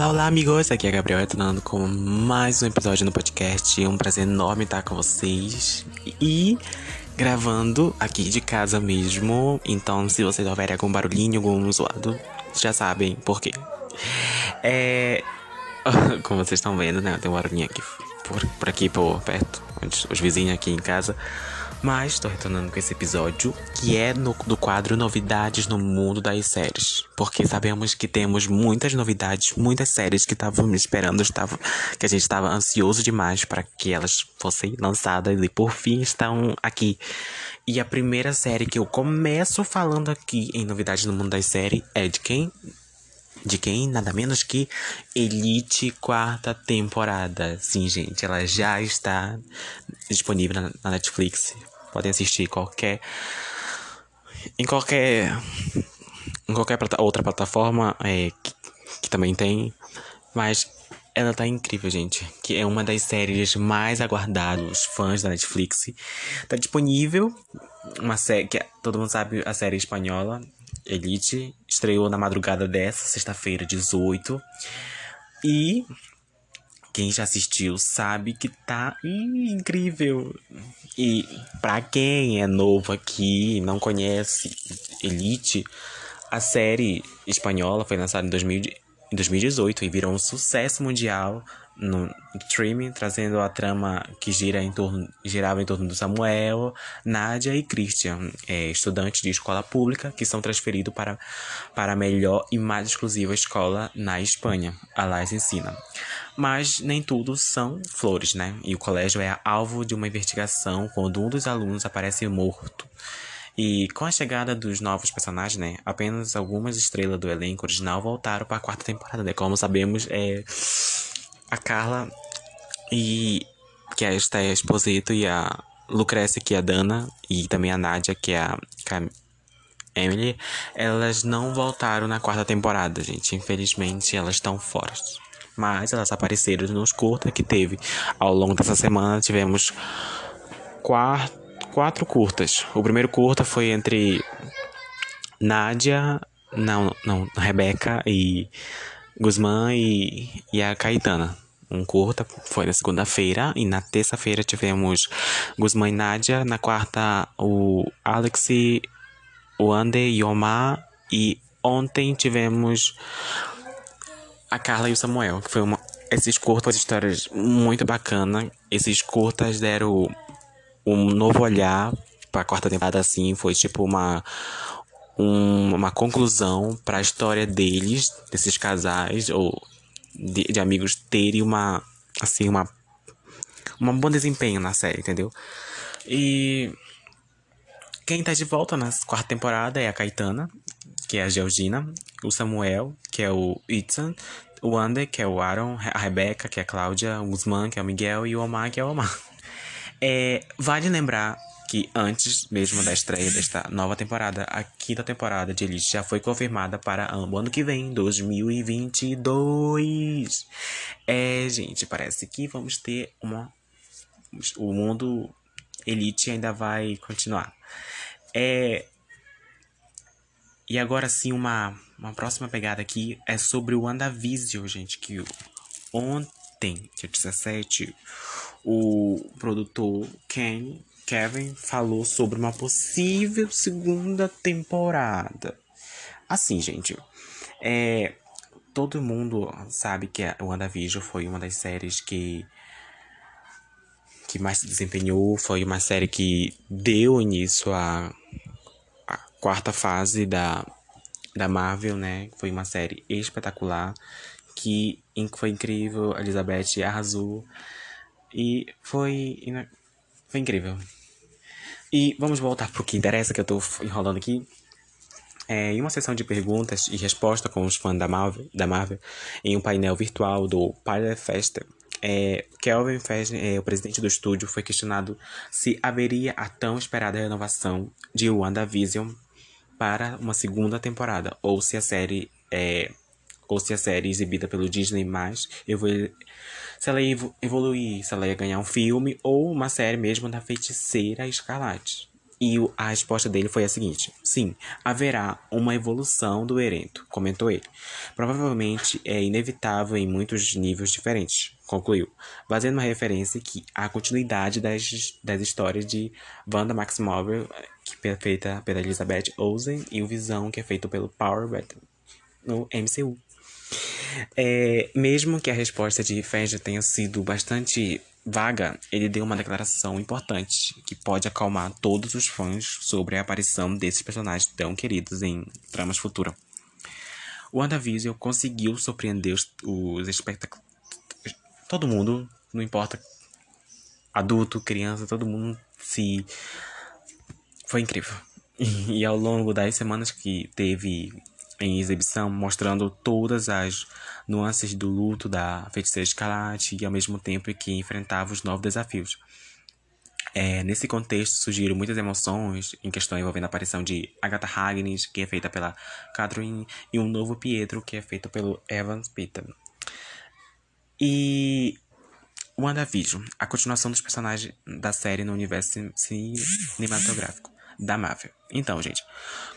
Olá, olá, amigos! Aqui é Gabriel retornando com mais um episódio no podcast. É um prazer enorme estar com vocês e gravando aqui de casa mesmo. Então, se vocês houverem algum barulhinho, algum zoado, já sabem por quê. É. Como vocês estão vendo, né? Tem um barulhinho aqui por, por aqui, por perto, os vizinhos aqui em casa. Mas estou retornando com esse episódio que é no, do quadro Novidades no Mundo das Séries. Porque sabemos que temos muitas novidades, muitas séries que estávamos esperando, estava, que a gente estava ansioso demais para que elas fossem lançadas e por fim estão aqui. E a primeira série que eu começo falando aqui em Novidades no Mundo das Séries é de quem? De quem? Nada menos que Elite quarta temporada. Sim, gente, ela já está disponível na Netflix. Podem assistir qualquer. Em qualquer. Em qualquer outra plataforma é, que, que também tem. Mas ela tá incrível, gente. Que é uma das séries mais aguardadas, os fãs da Netflix. Tá disponível uma série que todo mundo sabe a série espanhola Elite estreou na madrugada dessa sexta-feira, 18. E quem já assistiu sabe que tá incrível. E para quem é novo aqui, não conhece Elite, a série espanhola foi lançada em 2018 e virou um sucesso mundial no streaming, trazendo a trama que gira em torno, girava em torno do Samuel, Nádia e Christian, é, estudantes de escola pública que são transferidos para, para a melhor e mais exclusiva escola na Espanha, a Lais ensina. Mas nem tudo são flores, né? E o colégio é alvo de uma investigação quando um dos alunos aparece morto. E com a chegada dos novos personagens, né, apenas algumas estrelas do elenco original voltaram para a quarta temporada, né? Como sabemos, é a Carla e que é esta é a Esposito e a Lucrécia que é a Dana e também a Nádia que é a, Emily, elas não voltaram na quarta temporada, gente. Infelizmente, elas estão fora. Mas elas apareceram nos curtas que teve. Ao longo dessa semana tivemos quatro, quatro curtas. O primeiro curta foi entre Nádia, não, não, Rebeca e Guzmán e, e a Caetana. Um curta foi na segunda-feira e na terça-feira tivemos Guzmán e Nádia. Na quarta, o Alex, o Ander e Omar. E ontem tivemos a Carla e o Samuel, que foi uma. Esses curtas, histórias muito bacanas. Esses curtas deram um novo olhar para a quarta temporada, assim. Foi tipo uma um, uma conclusão para a história deles, desses casais ou de, de, amigos terem uma assim uma um bom desempenho na série, entendeu? E quem tá de volta na quarta temporada é a Caetana, que é a Georgina, o Samuel, que é o Ethan, o Ander, que é o Aaron, a Rebeca, que é a Cláudia, o Guzmán, que é o Miguel, e o Omar, que é o Omar. É, vale lembrar que antes mesmo da estreia desta nova temporada, a quinta temporada de Elite já foi confirmada para o ano que vem, 2022. É, gente, parece que vamos ter uma. O mundo Elite ainda vai continuar. É. E agora sim, uma, uma próxima pegada aqui é sobre o WandaVision, gente, que ontem, dia 17, o produtor Ken Kevin falou sobre uma possível segunda temporada. Assim, gente, é, todo mundo sabe que o WandaVision foi uma das séries que que mais se desempenhou, foi uma série que deu início à, à quarta fase da, da Marvel, né? Foi uma série espetacular que foi incrível, Elizabeth arrasou e foi foi incrível. E vamos voltar pro que interessa, que eu tô enrolando aqui. É, em uma sessão de perguntas e respostas com os fãs da Marvel, da Marvel em um painel virtual do Pilot Fest, é, Kelvin Feige, é, o presidente do estúdio, foi questionado se haveria a tão esperada renovação de WandaVision para uma segunda temporada, ou se a série é, ou se a série exibida pelo Disney+, se ela ia evoluir, se ela ia ganhar um filme ou uma série mesmo da Feiticeira Escarlate. E a resposta dele foi a seguinte: sim, haverá uma evolução do Erento, comentou ele. Provavelmente é inevitável em muitos níveis diferentes, concluiu, fazendo uma referência que a continuidade das, das histórias de Wanda Maximoff, que é feita pela Elizabeth Olsen, e o Visão, que é feito pelo Power Battle no MCU. É, mesmo que a resposta de Feige tenha sido bastante vaga, ele deu uma declaração importante que pode acalmar todos os fãs sobre a aparição desses personagens tão queridos em tramas futuras. O WandaVision conseguiu surpreender os, os espectadores. Todo mundo, não importa adulto, criança, todo mundo se. Foi incrível. E ao longo das semanas que teve em exibição, mostrando todas as nuances do luto da feiticeira escarlate e ao mesmo tempo que enfrentava os novos desafios. É, nesse contexto surgiram muitas emoções em questão envolvendo a aparição de Agatha Harkness, que é feita pela Catherine, e um novo Pietro, que é feito pelo Evans Peter. E WandaVision, a continuação dos personagens da série no universo cinematográfico da Marvel. Então, gente,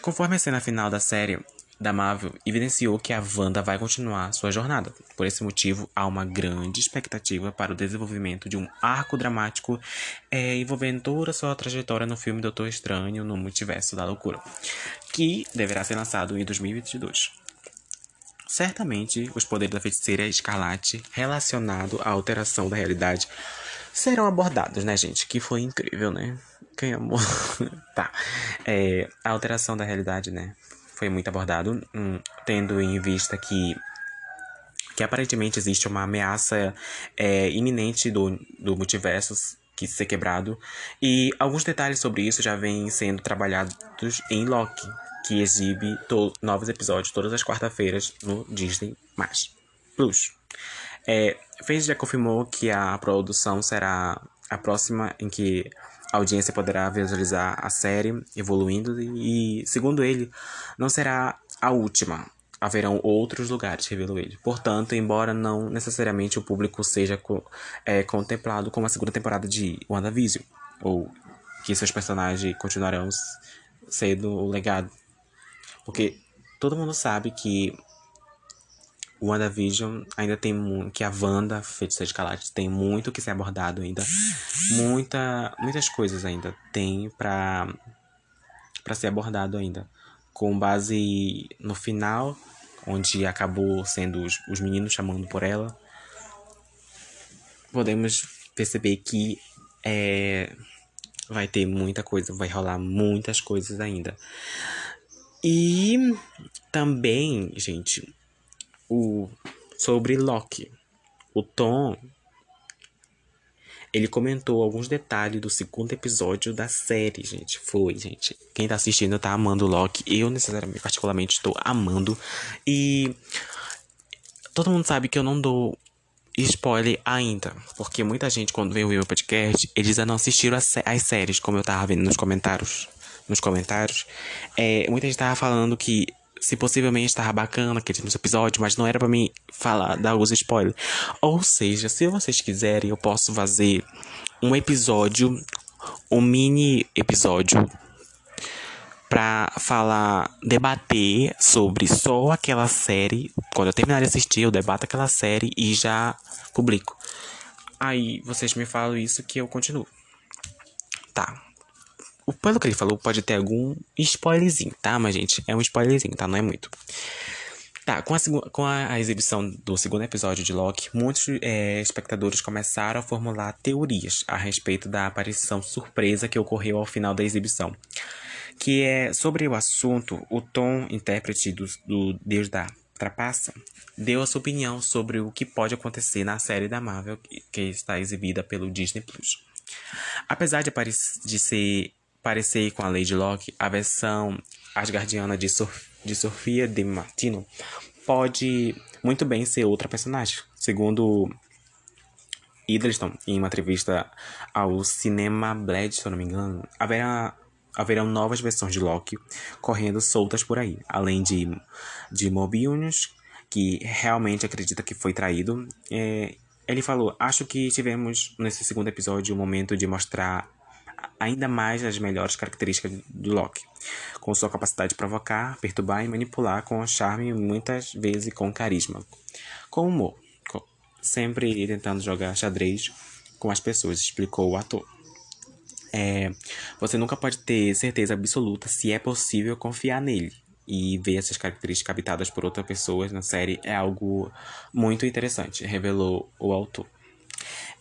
conforme a cena final da série, da Marvel evidenciou que a Wanda vai continuar sua jornada. Por esse motivo, há uma grande expectativa para o desenvolvimento de um arco dramático é, envolvendo toda a sua trajetória no filme Doutor Estranho no Multiverso da Loucura, que deverá ser lançado em 2022. Certamente, os poderes da feiticeira escarlate relacionado à alteração da realidade serão abordados, né, gente? Que foi incrível, né? Quem amou? tá. É, a alteração da realidade, né? Foi muito abordado, hum, tendo em vista que que aparentemente existe uma ameaça é, iminente do, do multiverso que ser quebrado e alguns detalhes sobre isso já vêm sendo trabalhados em Loki, que exibe novos episódios todas as quarta-feiras no Disney Plus. É, Fez já confirmou que a produção será a próxima em que a audiência poderá visualizar a série evoluindo e, segundo ele, não será a última. Haverão outros lugares, revelou ele. Portanto, embora não necessariamente o público seja é, contemplado como a segunda temporada de WandaVision, ou que seus personagens continuarão sendo o legado. Porque todo mundo sabe que o WandaVision ainda tem muito. Que a Wanda, Feiticeira Escarlate, tem muito que ser abordado ainda. Muita, muitas coisas ainda tem pra, pra ser abordado ainda. Com base no final, onde acabou sendo os, os meninos chamando por ela. Podemos perceber que é, vai ter muita coisa, vai rolar muitas coisas ainda. E também, gente, o sobre Loki. O Tom ele comentou alguns detalhes do segundo episódio da série, gente. Foi, gente. Quem tá assistindo tá amando Loki. Eu, necessariamente, particularmente, estou amando. E todo mundo sabe que eu não dou spoiler ainda. Porque muita gente, quando vem ouvir meu podcast, eles ainda não assistiram as, as séries, como eu tava vendo nos comentários. Nos comentários. É, muita gente tava falando que se possivelmente estava bacana aquele episódio, mas não era para mim falar, dar os spoilers. Ou seja, se vocês quiserem, eu posso fazer um episódio, um mini episódio para falar, debater sobre só aquela série. Quando eu terminar de assistir, eu debato aquela série e já publico. Aí vocês me falam isso que eu continuo. Tá pelo que ele falou, pode ter algum spoilerzinho, tá? Mas, gente, é um spoilerzinho, tá? Não é muito. Tá, com a, com a, exibição do segundo episódio de Loki, muitos é, espectadores começaram a formular teorias a respeito da aparição surpresa que ocorreu ao final da exibição. Que é sobre o assunto, o Tom, intérprete do, do Deus da Trapaça, deu a sua opinião sobre o que pode acontecer na série da Marvel que, que está exibida pelo Disney Plus. Apesar de, de ser parecer com a Lady Locke, a versão asgardiana de, Sof de Sofia de Martino pode muito bem ser outra personagem. Segundo Hiddleston, em uma entrevista ao Cinema Blade, se eu não me engano, haverá, haverão novas versões de Loki correndo soltas por aí, além de, de Mobius, que realmente acredita que foi traído. É, ele falou: Acho que tivemos nesse segundo episódio o um momento de mostrar ainda mais as melhores características do Loki, com sua capacidade de provocar, perturbar e manipular com charme e muitas vezes com carisma. Com humor, sempre tentando jogar xadrez com as pessoas, explicou o ator. É, você nunca pode ter certeza absoluta se é possível confiar nele. E ver essas características habitadas por outras pessoas na série é algo muito interessante, revelou o autor.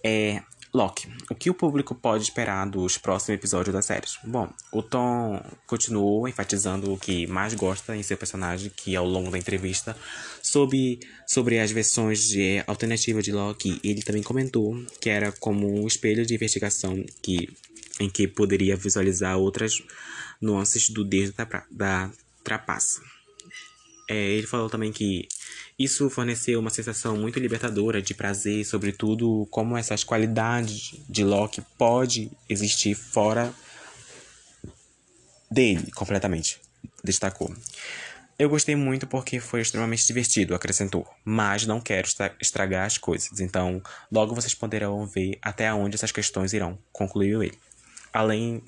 É, Loki, o que o público pode esperar dos próximos episódios da série? Bom, o Tom continuou enfatizando o que mais gosta em seu personagem, que ao longo da entrevista, sobre, sobre as versões de alternativa de Loki, ele também comentou que era como um espelho de investigação que, em que poderia visualizar outras nuances do dedo da, da trapaça. É, ele falou também que isso forneceu uma sensação muito libertadora de prazer, sobretudo como essas qualidades de Loki pode existir fora dele completamente, destacou. Eu gostei muito porque foi extremamente divertido, acrescentou, mas não quero estragar as coisas, então logo vocês poderão ver até onde essas questões irão, concluiu ele. Além,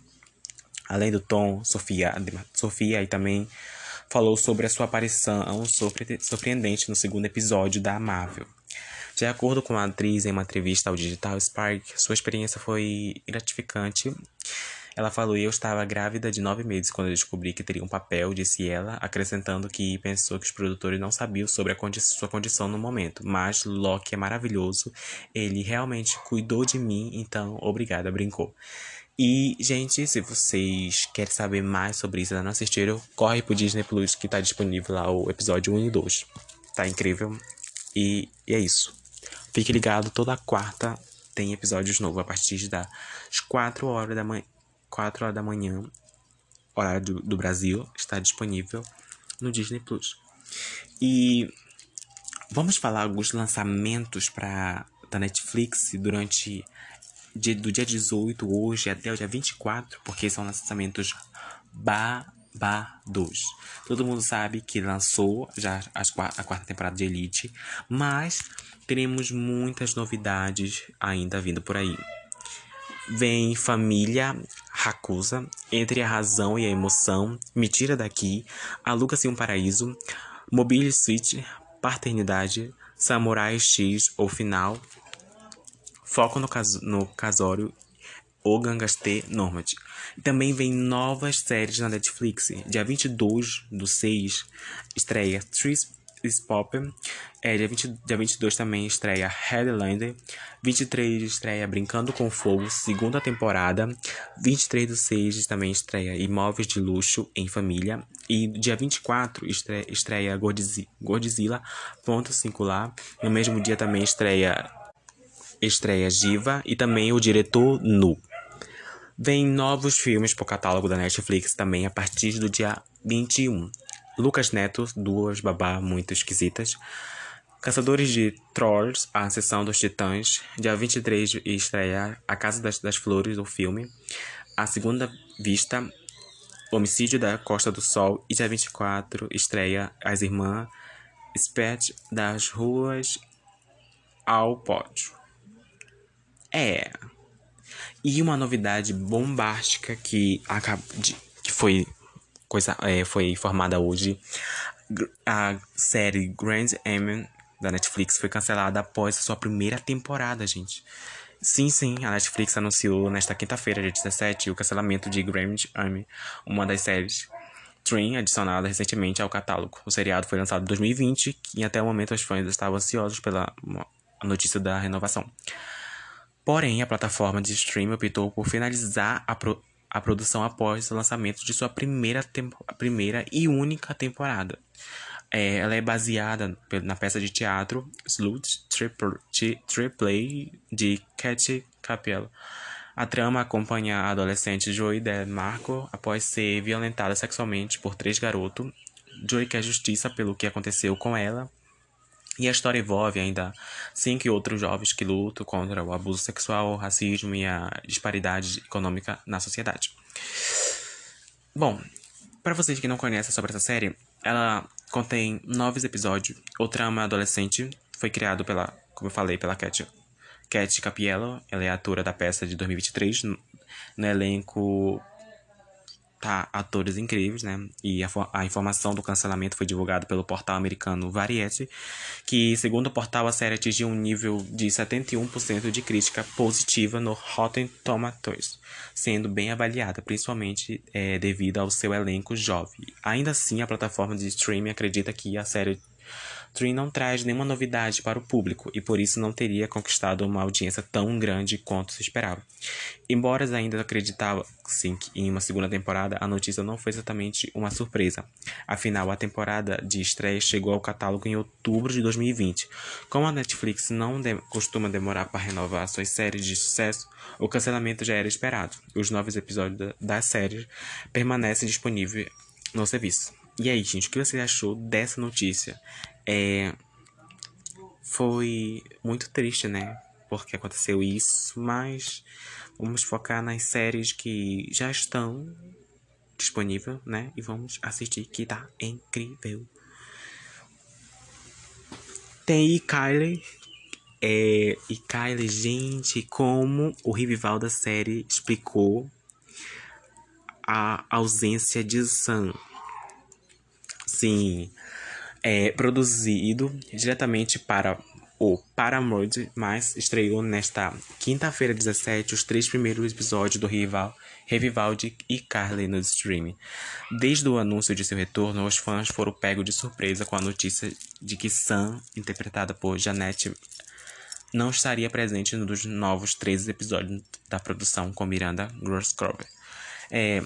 além do tom, Sofia, Sofia e também falou sobre a sua aparição surpreendente no segundo episódio da Marvel. De acordo com a atriz em uma entrevista ao Digital Spark, sua experiência foi gratificante. Ela falou: Eu estava grávida de nove meses quando eu descobri que teria um papel, disse ela, acrescentando que pensou que os produtores não sabiam sobre a condi sua condição no momento. Mas Loki é maravilhoso, ele realmente cuidou de mim, então obrigada, brincou. E, gente, se vocês querem saber mais sobre isso e não assistiram, corre pro Disney Plus que tá disponível lá o episódio 1 e 2. Tá incrível. E, e é isso. Fique ligado, toda quarta tem episódios novos a partir das 4 horas da manhã. 4 horas da manhã, horário do, do Brasil, está disponível no Disney Plus. E vamos falar alguns lançamentos para da Netflix durante do dia 18 hoje até o dia 24, porque são lançamentos babados. Todo mundo sabe que lançou já a quarta temporada de Elite, mas teremos muitas novidades ainda vindo por aí. Vem Família Racusa, Entre a Razão e a Emoção, Me Tira Daqui, Aluga-se um Paraíso, Mobile Suite, Paternidade, Samurai X, ou Final, Foco no, cas no casório O Gangster Normand. Também vem novas séries na Netflix. Dia 22 do 6 estreia Tris Pop. É, dia, 20, dia 22 também estreia Headlander. 23 estreia Brincando com Fogo, segunda temporada. 23 do 6 também estreia Imóveis de Luxo em Família. E dia 24 estreia, estreia ponto singular. No mesmo dia também estreia estreia Diva e também o diretor Nu. Vem novos filmes pro catálogo da Netflix também a partir do dia 21. Lucas Neto, duas babá muito esquisitas. Caçadores de Trolls, a sessão dos Titãs. Dia 23 estreia A Casa das, das Flores, o filme. A Segunda Vista, Homicídio da Costa do Sol. E dia 24 estreia As Irmãs Spet das Ruas ao Pódio. É. E uma novidade bombástica que, de, que foi, coisa, é, foi informada hoje. A série Grand Amen da Netflix foi cancelada após a sua primeira temporada, gente. Sim, sim, a Netflix anunciou nesta quinta-feira, dia 17, o cancelamento de Grand Army, uma das séries Train adicionada recentemente ao catálogo. O seriado foi lançado em 2020 e até o momento os fãs estavam ansiosos pela notícia da renovação. Porém, a plataforma de streaming optou por finalizar a, pro a produção após o lançamento de sua primeira, primeira e única temporada. É, ela é baseada na peça de teatro Slut Triple de Cat Capello. A trama acompanha a adolescente Joy DeMarco após ser violentada sexualmente por três garotos. Joy quer justiça pelo que aconteceu com ela e a história envolve ainda cinco outros jovens que lutam contra o abuso sexual, o racismo e a disparidade econômica na sociedade. Bom, para vocês que não conhecem sobre essa série, ela contém nove episódios. O trama adolescente foi criado pela, como eu falei, pela Cat, Cat Capiello. Ela é a atora da peça de 2023. No elenco tá atores incríveis, né? E a, a, informação do cancelamento foi divulgada pelo portal americano Variety, que, segundo o portal, a série atingiu um nível de 71% de crítica positiva no Rotten Tomatoes, sendo bem avaliada, principalmente é, devido ao seu elenco jovem. Ainda assim, a plataforma de streaming acredita que a série Tree não traz nenhuma novidade para o público e por isso não teria conquistado uma audiência tão grande quanto se esperava. Embora ainda acreditassem em uma segunda temporada, a notícia não foi exatamente uma surpresa. Afinal, a temporada de estreia chegou ao catálogo em outubro de 2020. Como a Netflix não de costuma demorar para renovar suas séries de sucesso, o cancelamento já era esperado. Os novos episódios da, da série permanecem disponíveis no serviço. E aí, gente, o que você achou dessa notícia? É, foi muito triste, né? Porque aconteceu isso, mas vamos focar nas séries que já estão disponíveis, né? E vamos assistir que tá incrível. Tem Kylie. É, e Kylie, gente, como o rival da série explicou a ausência de Sam. Sim, é produzido diretamente para o Paramount, mas estreou nesta quinta-feira 17 os três primeiros episódios do rival Revival de iCarly no streaming. Desde o anúncio de seu retorno, os fãs foram pegos de surpresa com a notícia de que Sam, interpretada por Janette, não estaria presente nos novos três episódios da produção com Miranda Groscrover. É,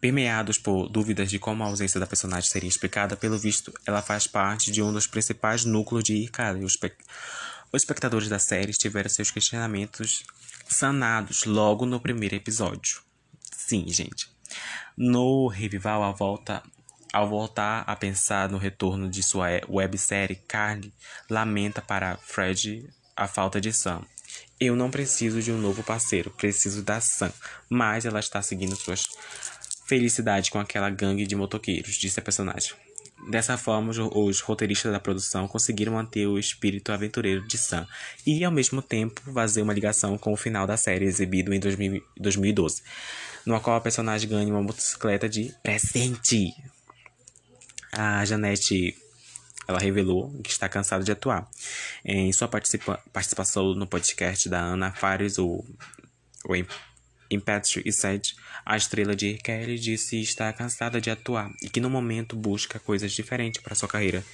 Permeados por dúvidas de como a ausência da personagem seria explicada, pelo visto, ela faz parte de um dos principais núcleos de Ikari. Os, os espectadores da série tiveram seus questionamentos sanados logo no primeiro episódio. Sim, gente. No Revival, a volta, ao voltar a pensar no retorno de sua websérie, Carly lamenta para Fred a falta de Sam. Eu não preciso de um novo parceiro, preciso da Sam, mas ela está seguindo suas felicidade com aquela gangue de motoqueiros, disse a personagem. Dessa forma, os roteiristas da produção conseguiram manter o espírito aventureiro de Sam e, ao mesmo tempo, fazer uma ligação com o final da série exibido em 2012, no qual a personagem ganha uma motocicleta de presente. A Janete ela revelou que está cansada de atuar. Em sua participa participação no podcast da Ana Fares, o, o em Patrick e Seth, a estrela de Kelly disse estar cansada de atuar e que no momento busca coisas diferentes para sua carreira.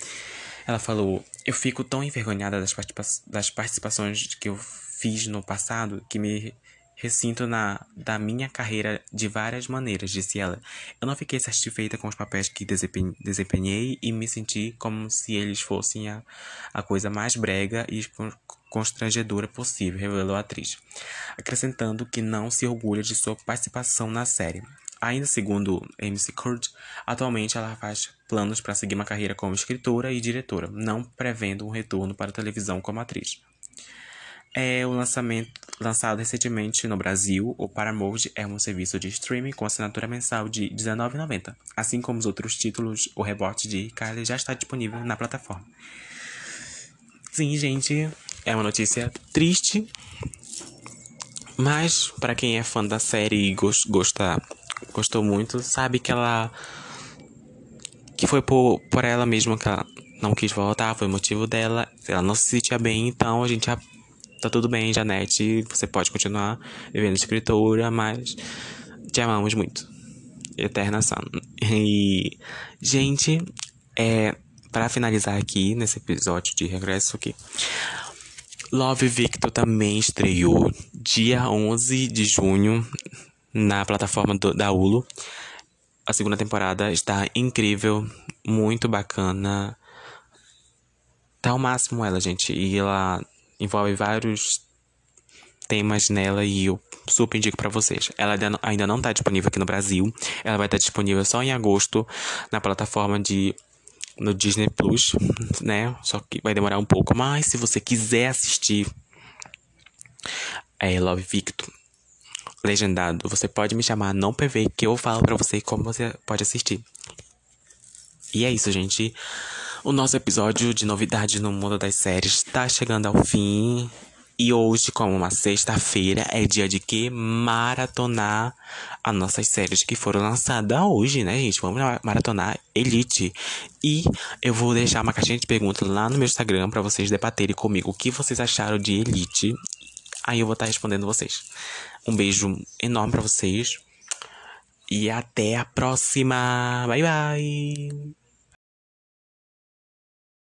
Ela falou: Eu fico tão envergonhada das, participa das participações que eu fiz no passado que me ressinto na da minha carreira de várias maneiras, disse ela. Eu não fiquei satisfeita com os papéis que desempenhei e me senti como se eles fossem a, a coisa mais brega e constrangedora possível, revelou a atriz, acrescentando que não se orgulha de sua participação na série. Ainda segundo MC Kurt, atualmente ela faz planos para seguir uma carreira como escritora e diretora, não prevendo um retorno para a televisão como atriz. É o lançamento lançado recentemente no Brasil, o Paramount é um serviço de streaming com assinatura mensal de R$19,90. Assim como os outros títulos, o rebote de Kylie já está disponível na plataforma. Sim, gente, é uma notícia triste, mas para quem é fã da série e gosta, gostou muito, sabe que ela que foi por, por ela mesma que ela não quis voltar, foi motivo dela. Ela não se sentia bem, então a gente já tá tudo bem, Janete, você pode continuar vivendo escritora, mas te amamos muito. Eterna Sun. E, gente, é, para finalizar aqui nesse episódio de regresso aqui, Love Victor também estreou dia 11 de junho na plataforma do, da Hulu. A segunda temporada está incrível, muito bacana. Tá ao máximo ela, gente. E ela envolve vários temas nela e eu super indico para vocês. Ela ainda não está disponível aqui no Brasil. Ela vai estar disponível só em agosto na plataforma de no Disney Plus, né? Só que vai demorar um pouco, mas se você quiser assistir é, Love Victor legendado, você pode me chamar não PV que eu falo para você como você pode assistir. E é isso, gente. O nosso episódio de novidades no mundo das séries está chegando ao fim. E hoje, como uma sexta-feira, é dia de que maratonar as nossas séries que foram lançadas hoje, né, gente? Vamos maratonar Elite. E eu vou deixar uma caixinha de perguntas lá no meu Instagram para vocês debaterem comigo o que vocês acharam de Elite. Aí eu vou estar respondendo vocês. Um beijo enorme para vocês. E até a próxima. Bye, bye.